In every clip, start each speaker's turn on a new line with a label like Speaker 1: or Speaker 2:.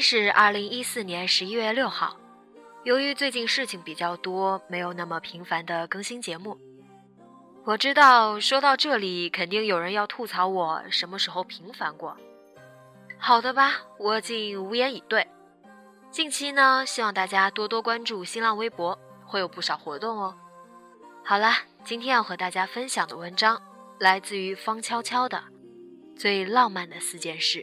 Speaker 1: 是二零一四年十一月六号。由于最近事情比较多，没有那么频繁的更新节目。我知道说到这里，肯定有人要吐槽我什么时候频繁过。好的吧，我竟无言以对。近期呢，希望大家多多关注新浪微博，会有不少活动哦。好啦，今天要和大家分享的文章来自于方悄悄的《最浪漫的四件事》。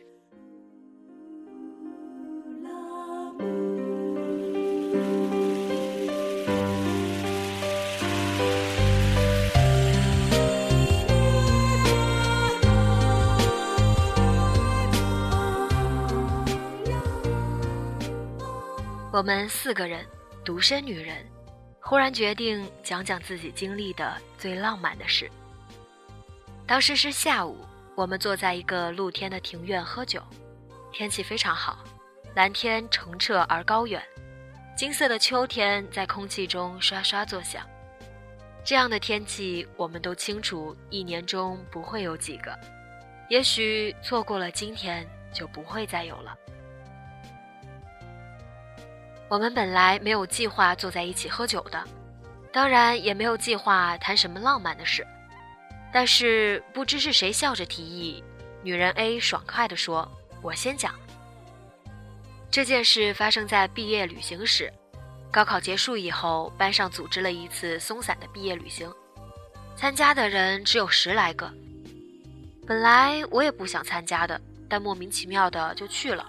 Speaker 1: 我们四个人，独身女人，忽然决定讲讲自己经历的最浪漫的事。当时是下午，我们坐在一个露天的庭院喝酒，天气非常好，蓝天澄澈而高远，金色的秋天在空气中刷刷作响。这样的天气，我们都清楚，一年中不会有几个，也许错过了今天，就不会再有了。我们本来没有计划坐在一起喝酒的，当然也没有计划谈什么浪漫的事。但是不知是谁笑着提议，女人 A 爽快地说：“我先讲。”这件事发生在毕业旅行时，高考结束以后，班上组织了一次松散的毕业旅行，参加的人只有十来个。本来我也不想参加的，但莫名其妙的就去了。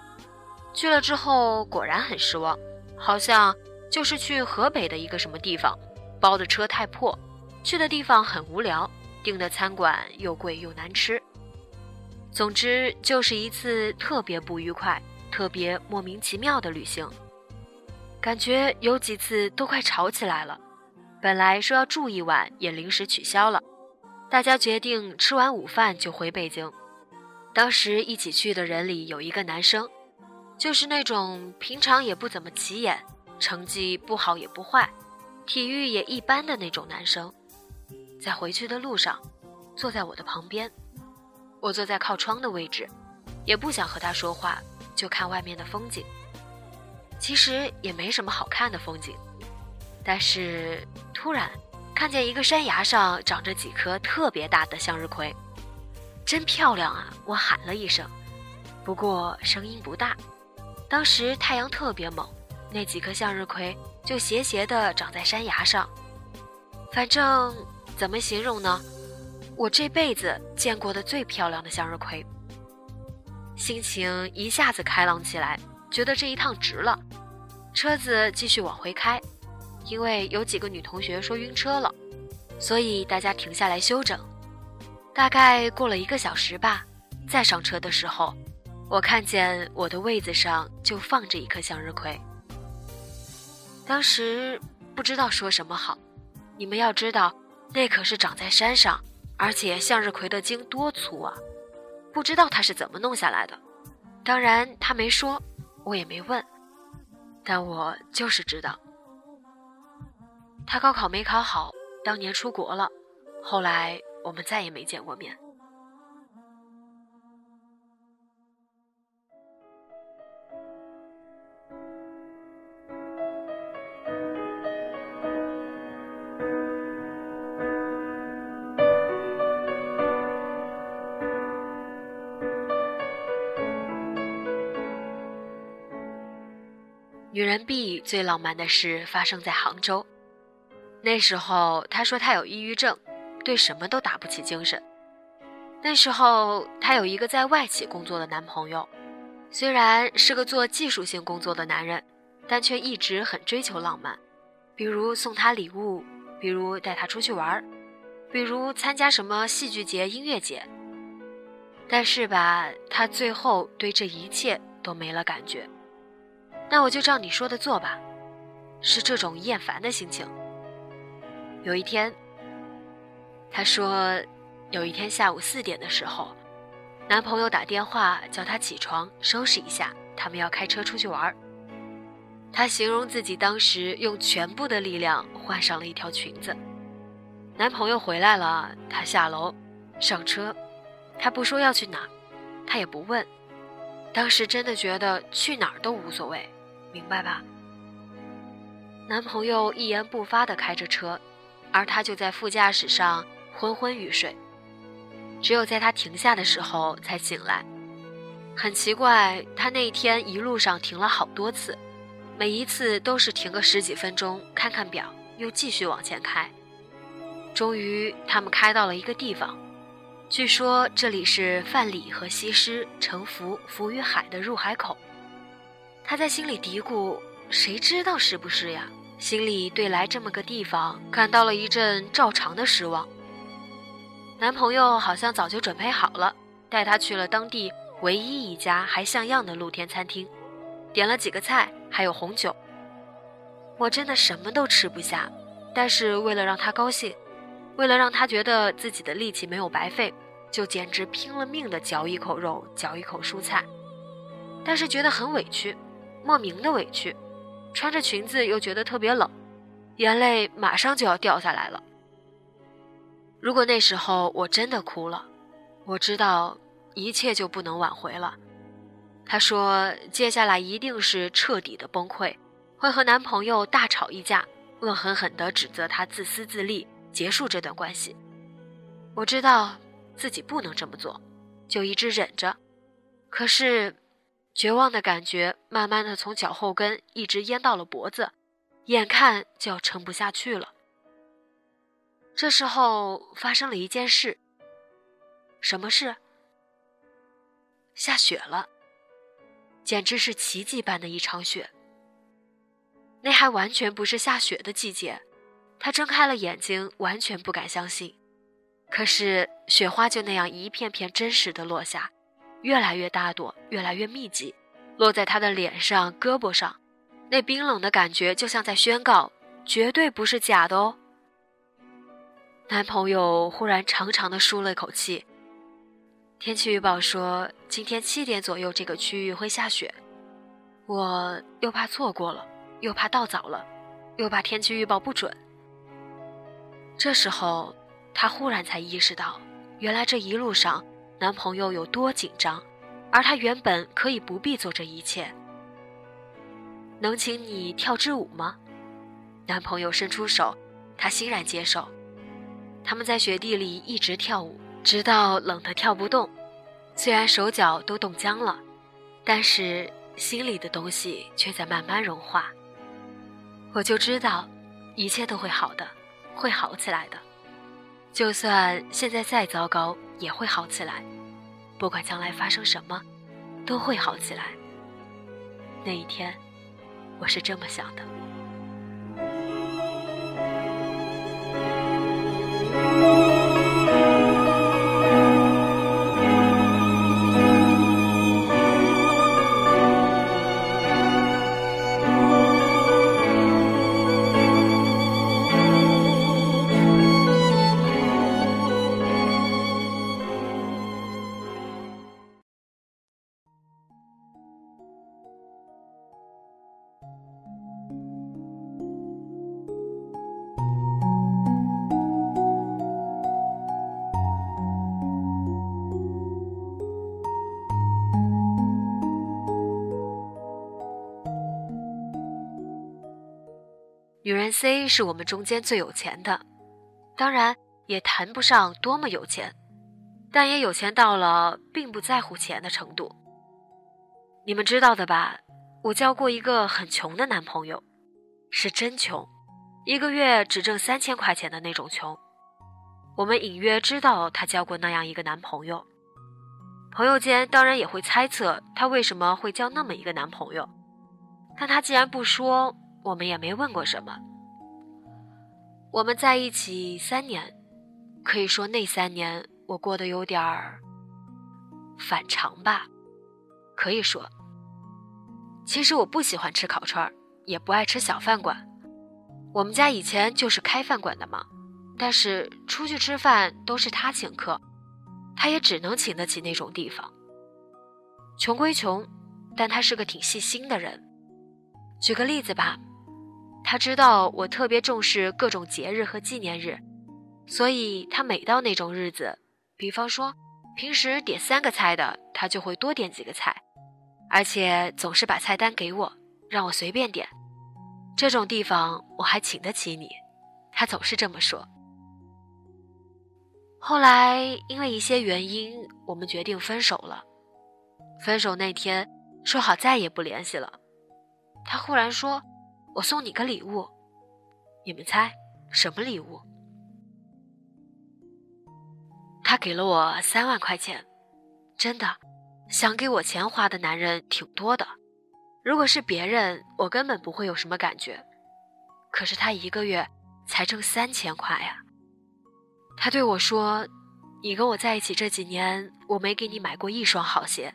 Speaker 1: 去了之后，果然很失望。好像就是去河北的一个什么地方，包的车太破，去的地方很无聊，订的餐馆又贵又难吃。总之就是一次特别不愉快、特别莫名其妙的旅行，感觉有几次都快吵起来了。本来说要住一晚，也临时取消了，大家决定吃完午饭就回北京。当时一起去的人里有一个男生。就是那种平常也不怎么起眼，成绩不好也不坏，体育也一般的那种男生，在回去的路上，坐在我的旁边，我坐在靠窗的位置，也不想和他说话，就看外面的风景。其实也没什么好看的风景，但是突然看见一个山崖上长着几颗特别大的向日葵，真漂亮啊！我喊了一声，不过声音不大。当时太阳特别猛，那几颗向日葵就斜斜地长在山崖上。反正怎么形容呢？我这辈子见过的最漂亮的向日葵。心情一下子开朗起来，觉得这一趟值了。车子继续往回开，因为有几个女同学说晕车了，所以大家停下来休整。大概过了一个小时吧，再上车的时候。我看见我的位子上就放着一颗向日葵，当时不知道说什么好。你们要知道，那可是长在山上，而且向日葵的茎多粗啊！不知道他是怎么弄下来的。当然他没说，我也没问，但我就是知道，他高考没考好，当年出国了，后来我们再也没见过面。女人 B 最浪漫的事发生在杭州。那时候她说她有抑郁症，对什么都打不起精神。那时候她有一个在外企工作的男朋友，虽然是个做技术性工作的男人，但却一直很追求浪漫，比如送她礼物，比如带她出去玩，比如参加什么戏剧节、音乐节。但是吧，她最后对这一切都没了感觉。那我就照你说的做吧。是这种厌烦的心情。有一天，她说，有一天下午四点的时候，男朋友打电话叫她起床收拾一下，他们要开车出去玩。她形容自己当时用全部的力量换上了一条裙子。男朋友回来了，她下楼上车，他不说要去哪，她也不问。当时真的觉得去哪儿都无所谓，明白吧？男朋友一言不发地开着车，而她就在副驾驶上昏昏欲睡。只有在他停下的时候才醒来。很奇怪，他那一天一路上停了好多次，每一次都是停个十几分钟，看看表，又继续往前开。终于，他们开到了一个地方，据说这里是范蠡和西施乘浮浮于海的入海口。他在心里嘀咕：“谁知道是不是呀？”心里对来这么个地方感到了一阵照常的失望。男朋友好像早就准备好了，带她去了当地唯一一家还像样的露天餐厅，点了几个菜，还有红酒。我真的什么都吃不下，但是为了让他高兴，为了让他觉得自己的力气没有白费，就简直拼了命的嚼一口肉，嚼一口蔬菜，但是觉得很委屈，莫名的委屈。穿着裙子又觉得特别冷，眼泪马上就要掉下来了。如果那时候我真的哭了，我知道一切就不能挽回了。她说，接下来一定是彻底的崩溃，会和男朋友大吵一架，恶狠狠地指责他自私自利，结束这段关系。我知道自己不能这么做，就一直忍着。可是。绝望的感觉慢慢的从脚后跟一直淹到了脖子，眼看就要撑不下去了。这时候发生了一件事。什么事？下雪了，简直是奇迹般的一场雪。那还完全不是下雪的季节，他睁开了眼睛，完全不敢相信。可是雪花就那样一片片真实的落下。越来越大朵，越来越密集，落在他的脸上、胳膊上，那冰冷的感觉就像在宣告：绝对不是假的哦。男朋友忽然长长的舒了一口气。天气预报说今天七点左右这个区域会下雪，我又怕错过了，又怕到早了，又怕天气预报不准。这时候，他忽然才意识到，原来这一路上。男朋友有多紧张，而他原本可以不必做这一切。能请你跳支舞吗？男朋友伸出手，他欣然接受。他们在雪地里一直跳舞，直到冷得跳不动。虽然手脚都冻僵了，但是心里的东西却在慢慢融化。我就知道，一切都会好的，会好起来的。就算现在再糟糕。也会好起来，不管将来发生什么，都会好起来。那一天，我是这么想的。女人 C 是我们中间最有钱的，当然也谈不上多么有钱，但也有钱到了并不在乎钱的程度。你们知道的吧？我交过一个很穷的男朋友，是真穷，一个月只挣三千块钱的那种穷。我们隐约知道她交过那样一个男朋友，朋友间当然也会猜测她为什么会交那么一个男朋友。但她既然不说，我们也没问过什么。我们在一起三年，可以说那三年我过得有点儿反常吧，可以说。其实我不喜欢吃烤串儿也不爱吃小饭馆。我们家以前就是开饭馆的嘛，但是出去吃饭都是他请客，他也只能请得起那种地方。穷归穷，但他是个挺细心的人。举个例子吧。他知道我特别重视各种节日和纪念日，所以他每到那种日子，比方说平时点三个菜的，他就会多点几个菜，而且总是把菜单给我，让我随便点。这种地方我还请得起你，他总是这么说。后来因为一些原因，我们决定分手了。分手那天说好再也不联系了，他忽然说。我送你个礼物，你们猜什么礼物？他给了我三万块钱，真的，想给我钱花的男人挺多的。如果是别人，我根本不会有什么感觉。可是他一个月才挣三千块呀。他对我说：“你跟我在一起这几年，我没给你买过一双好鞋。”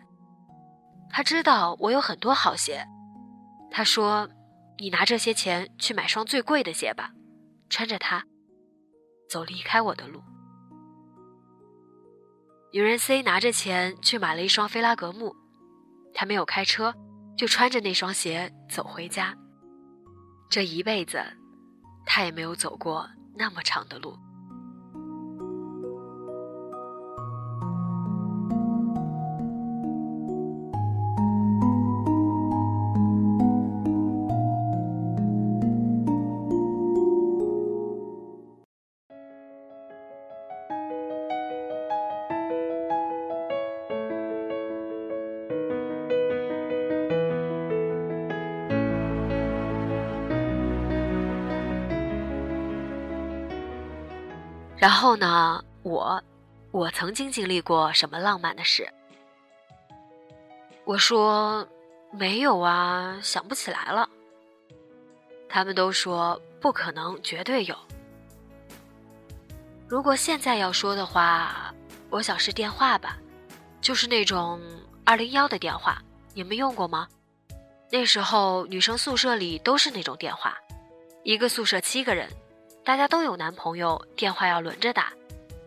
Speaker 1: 他知道我有很多好鞋。他说。你拿这些钱去买双最贵的鞋吧，穿着它走离开我的路。女人 C 拿着钱去买了一双菲拉格慕，她没有开车，就穿着那双鞋走回家。这一辈子，她也没有走过那么长的路。然后呢？我，我曾经经历过什么浪漫的事？我说没有啊，想不起来了。他们都说不可能，绝对有。如果现在要说的话，我想是电话吧，就是那种二零幺的电话，你们用过吗？那时候女生宿舍里都是那种电话，一个宿舍七个人。大家都有男朋友，电话要轮着打。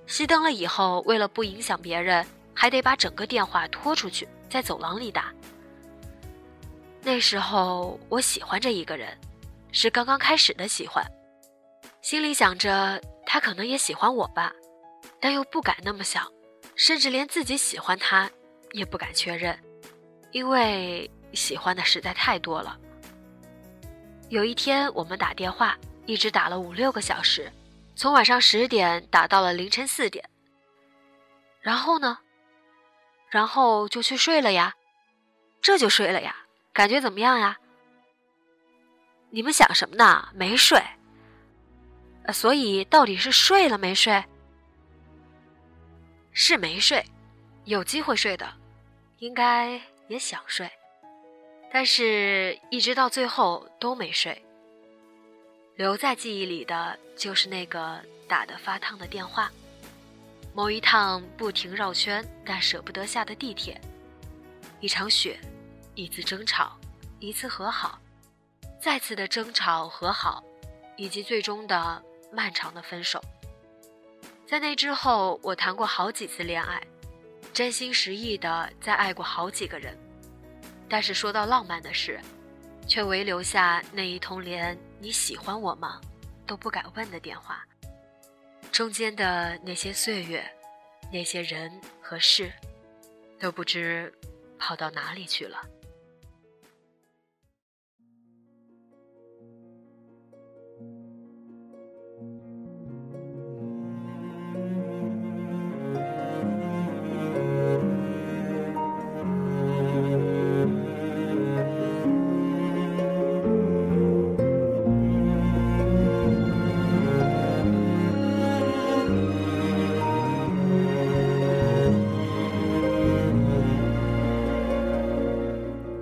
Speaker 1: 熄灯了以后，为了不影响别人，还得把整个电话拖出去，在走廊里打。那时候我喜欢着一个人，是刚刚开始的喜欢，心里想着他可能也喜欢我吧，但又不敢那么想，甚至连自己喜欢他也不敢确认，因为喜欢的实在太多了。有一天我们打电话。一直打了五六个小时，从晚上十点打到了凌晨四点。然后呢？然后就去睡了呀，这就睡了呀。感觉怎么样呀？你们想什么呢？没睡。所以到底是睡了没睡？是没睡，有机会睡的，应该也想睡，但是一直到最后都没睡。留在记忆里的就是那个打得发烫的电话，某一趟不停绕圈但舍不得下的地铁，一场雪，一次争吵，一次和好，再次的争吵和好，以及最终的漫长的分手。在那之后，我谈过好几次恋爱，真心实意的再爱过好几个人，但是说到浪漫的事。却唯留下那一通连“你喜欢我吗”都不敢问的电话，中间的那些岁月，那些人和事，都不知跑到哪里去了。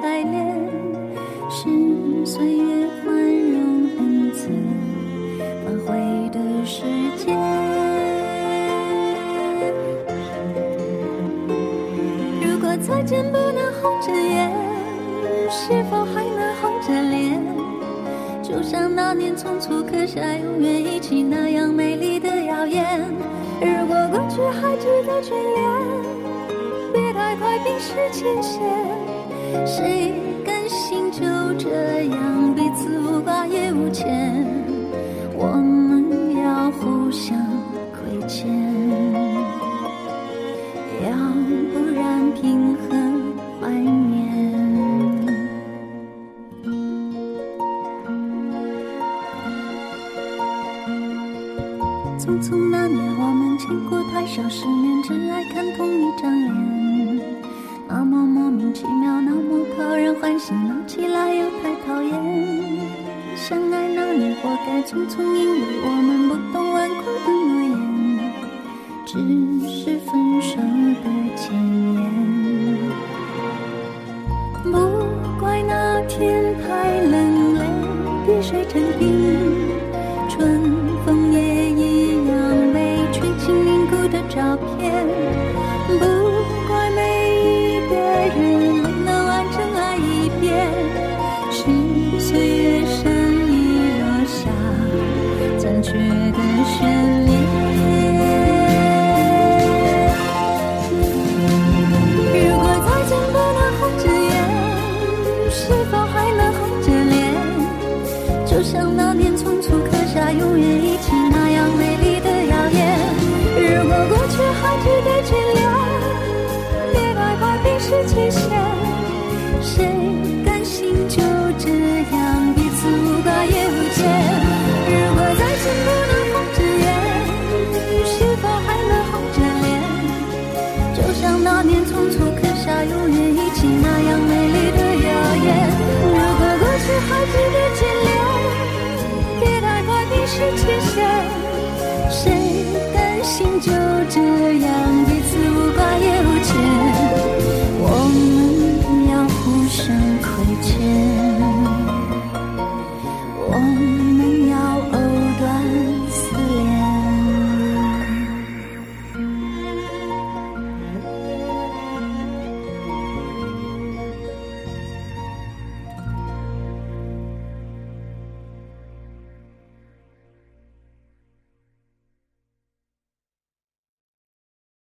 Speaker 2: 排练，是岁月宽容恩赐挽回的时间。如果再见不能红着眼，是否还能红着脸？就像那年匆促刻下永远一起那样美丽的谣言。如果过去还值得眷恋，别太快冰释前嫌。谁只是分手的前言。不怪那天太冷，泪滴水成冰，是期限，谁甘心就这样？